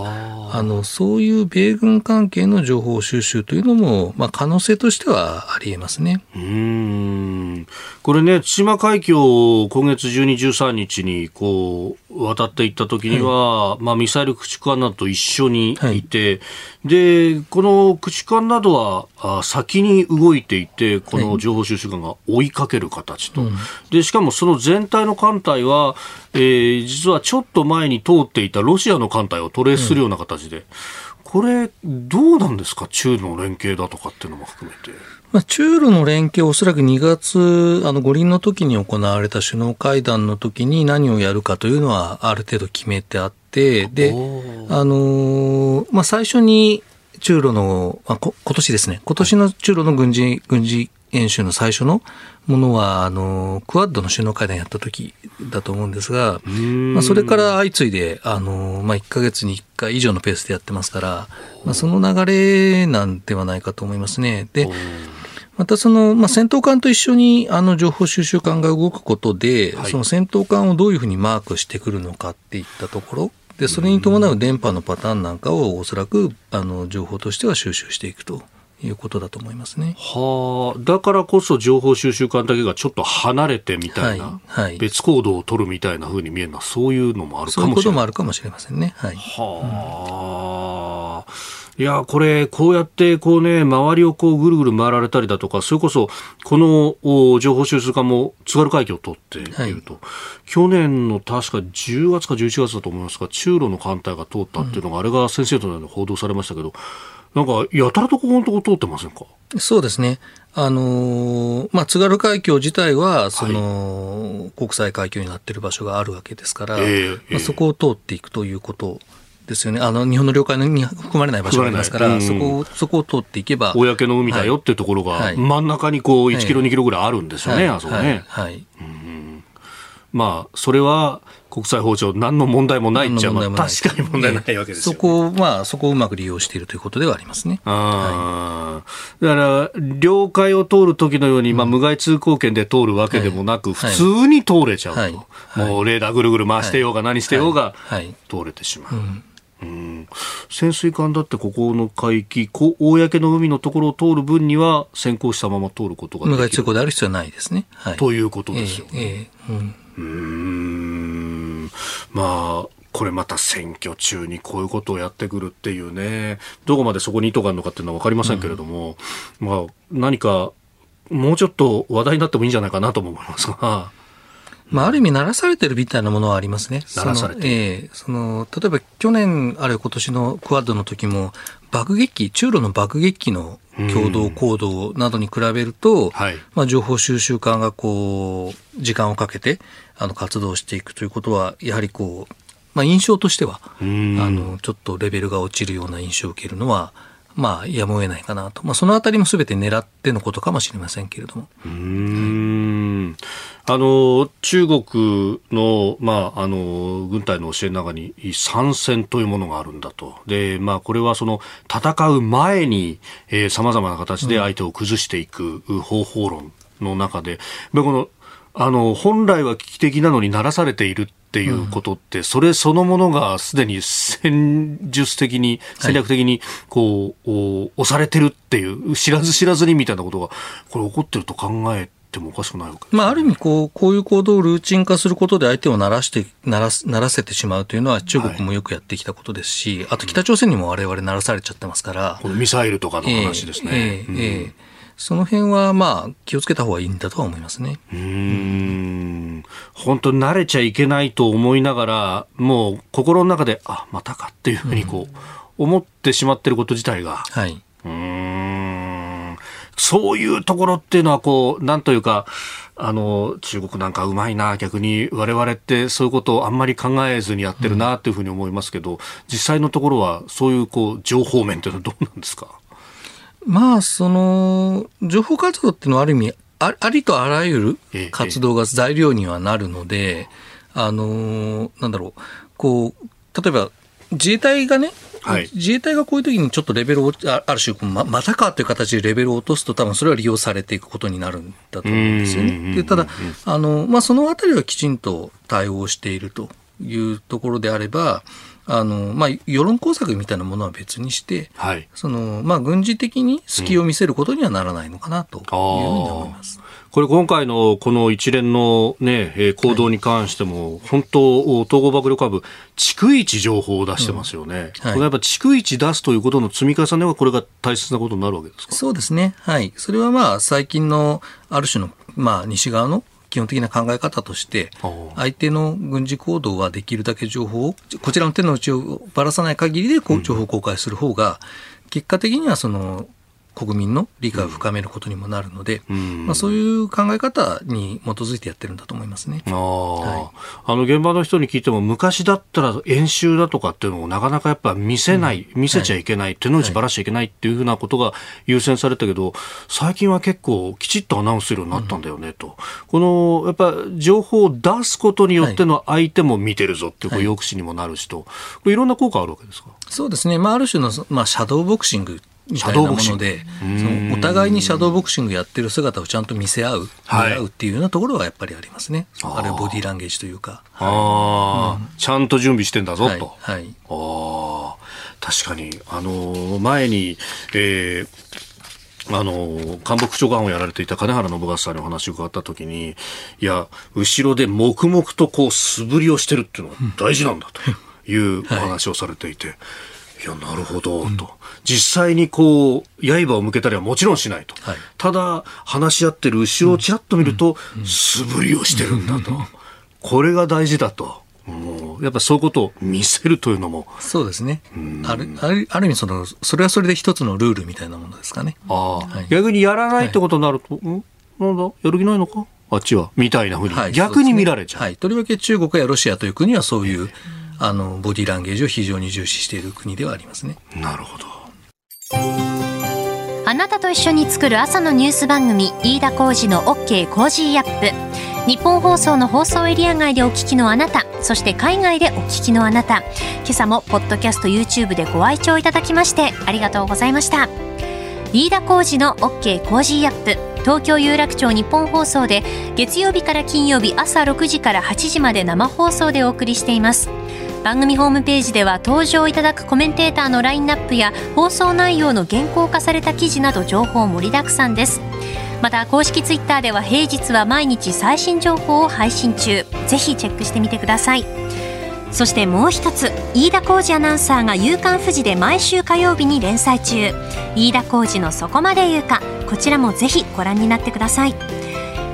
あのそういう米軍関係の情報収集というのも、まあ、可能性としてはありえますね。うん。これね、対馬海峡を今月12、13日にこう渡っていったときには、はい、まあ、ミサイル駆逐艦などと一緒にい。て、はい、でこの駆逐艦などはあ先に動いていて、この情報収集艦が追いかける形と、はいでしかもその全体の艦隊は、えー、実はちょっと前に通っていたロシアの艦隊をトレースするような形で、うん、これ、どうなんですか、中ロの連携だとかっていうのも含めて。まあ、中ロの連携、おそらく2月、あの五輪の時に行われた首脳会談の時に何をやるかというのは、ある程度決めてあって、で、あのー、まあ、最初に中ロの、まあ、今年ですね、今年の中ロの軍事、軍事演習の最初のものは、あの、クワッドの首脳会談やった時だと思うんですが、まあ、それから相次いで、あの、まあ、1ヶ月に1回以上のペースでやってますから、まあ、その流れなんではないかと思いますね。で、またその、まあ、戦闘艦と一緒にあの情報収集艦が動くことで、はい、その戦闘艦をどういうふうにマークしてくるのかっていったところ、で、それに伴う電波のパターンなんかをおそらくあの情報としては収集していくと。いうことだと思いますね。はあ、だからこそ情報収集艦だけがちょっと離れてみたいな、はいはい、別行動を取るみたいなふうに見えるのは、そういうのもあるかもしれない。そういうこともあるかもしれませんね。はい。はあ。うんいや、これ、こうやって、こうね、周りをこうぐるぐる回られたりだとか、それこそ、この情報収集艦も津軽海峡を取ってい。ると、はい、去年の確か10月か11月だと思いますが、中路の艦隊が通ったっていうのが、うん、あれが先生とのように報道されましたけど、なんか、やたらとここのとこ通ってませんか？そうですね。あのー、まあ、津軽海峡自体は、その、はい、国際海峡になっている場所があるわけですから、えー、まあ、そこを通っていくということですよね。あの、日本の領海に含まれない場所がありますから、そこを、そこを通っていけば。公の海だよっていうところが、真ん中にこう、1キロ、2キロぐらいあるんですよね、あそこね。はい。まあ、それは国際法上、何の問題もないっちゃ、まあ、確かに問題ないわけですよ、ね、そこを、まあ、そこをうまく利用しているということではありますね。あはい、だから、領海を通る時のように、まあ、無害通行権で通るわけでもなく、普通に通れちゃうと、はい。はい、もうレーダーぐるぐる回してようが何してようが、通れてしまう。うんうん、潜水艦だってここの海域、公の海のところを通る分には先行したまま通ることができる。無害通行である必要はないですね。はい、ということですよね。えーえーうん。うん。まあこれまた選挙中にこういうことをやってくるっていうね、どこまでそこに意図があるのかっていうのは分かりませんけれども、うん、まあ、何かもうちょっと話題になってもいいんじゃないかなとも思いますが。まあ、ある意味、鳴らされてるみたいなものはありますね。鳴らされてええー、その、例えば去年、あるいは今年のクワッドの時も、爆撃機、中ロの爆撃機の共同行動などに比べると、はい、まあ、情報収集艦がこう、時間をかけて、あの、活動していくということは、やはりこう、まあ、印象としてはあのちょっとレベルが落ちるような印象を受けるのはまあ、やむを得ないかなと。まあ、そのあたりもすべて狙ってのことかもしれませんけれども。うん。あの、中国の、まあ、あの、軍隊の教えの中に参戦というものがあるんだと。で、まあ、これはその、戦う前に、えー、様々な形で相手を崩していく方法論の中で、うん、この、あの、本来は危機的なのにならされているっていうことって、それそのものがすでに戦術的に、戦略的に、こう、押されてるっていう、知らず知らずにみたいなことが、これ起こってると考えてもおかしくないわけまあ、ある意味こう、こういう行動をルーチン化することで相手を鳴らして、鳴ら鳴らせてしまうというのは中国もよくやってきたことですし、はい、あと北朝鮮にも我々鳴らされちゃってますから。このミサイルとかの話ですね。えー、えー、えーその辺はまあ気をつけた方がいいんだとは思いますね。うん。本当に慣れちゃいけないと思いながら、もう心の中で、あまたかっていうふうにこう、思ってしまってること自体が、はい、うん。そういうところっていうのはこう、なんというか、あの、中国なんかうまいな、逆に我々ってそういうことをあんまり考えずにやってるなというふうに思いますけど、うん、実際のところはそういうこう、情報面というのはどうなんですか？まあ、その、情報活動っていうのはある意味、あありとあらゆる活動が材料にはなるので、あの、なんだろう、こう、例えば自衛隊がね、はい、自衛隊がこういう時にちょっとレベルを、ある種ま、またかという形でレベルを落とすと、多分それは利用されていくことになるんだと思うんですよね。でただ、あのまあ、そのあたりはきちんと対応しているというところであれば、あの、まあ、世論工作みたいなものは別にして、はい、その、まあ、軍事的に隙を見せることにはならないのかなというふうに思います。うん、これ今回のこの一連のね、行動に関しても、はい、本当、統合幕僚下部、逐一情報を出してますよね。うんはい、これやっぱ逐一出すということの積み重ねは、これが大切なことになるわけですか？そうですね。はい。それはまあ、最近のある種の、まあ、西側の基本的な考え方として、相手の軍事行動はできるだけ情報を、こちらの手の内をばらさない限りで情報公開する方が、結果的にはその国民の理解を深めることにもなるので、うん、まあ、そういう考え方に基づいてやってるんだと思いますね。あ、はい、あの現場の人に聞いても、昔だったら演習だとかっていうのをなかなかやっぱ見せない、うん、見せちゃいけない、はい、手の内ばらしちゃいけないっていうふうなことが優先されたけど、最近は結構きちっとアナウンスするようになったんだよねと、うん、このやっぱ情報を出すことによっての相手も見てるぞっていうこう抑止にもなるしと、い、いろんな効果あるわけですか？そうですね、まあ、ある種の、まあ、シャドーボクシングみたいなもので、そのお互いにシャドーボクシングやってる姿をちゃんと見せ合う、見合うっていうようなところはやっぱりありますね。あれボディーランゲージというか。ああ、うん、ちゃんと準備してんだぞと。はい。はい、ああ、確かに、あの前に、えー、あの、官房長官をやられていた金原信勝さんにお話を伺ったときに、いや、後ろで黙々とこう素振りをしてるっていうのが大事なんだというお話をされていて、はいいや、なるほど、うん、と。実際にこう、刃を向けたりはもちろんしないと。はい、ただ、話し合ってる後ろをちらっと見ると、素振りをしてるんだと。これが大事だと。もうやっぱそういうことを見せるというのも。そうですね。あるあるある意味その、それはそれで一つのルールみたいなものですかね。ああ、はい、逆にやらないってことになると、はい、ん？なんだ？やる気ないのか？あっちはみたいなふうに、はい、逆に見られちゃう。はい。とりわけ中国やロシアという国はそういう、あのボディーランゲージを非常に重視している国ではありますね。なるほど。あなたと一緒に作る朝のニュース番組飯田浩司の OK コージーアップ。日本放送の放送エリア外でお聞きのあなたそして海外でお聞きのあなた。今朝もポッドキャスト YouTube でご愛聴いただきましてありがとうございました。飯田浩司の OK コージーアップ。東京有楽町日本放送で月曜日から金曜日朝6時から8時まで生放送でお送りしています番組ホームページでは登場いただくコメンテーターのラインナップや放送内容の原稿化された記事など情報盛りだくさんです。また公式ツイッターでは平日は毎日最新情報を配信中。ぜひチェックしてみてください。そしてもう一つ飯田浩司アナウンサーが「夕刊富士」で毎週火曜日に連載中。飯田浩二の「そこまで言うか」こちらもぜひご覧になってください。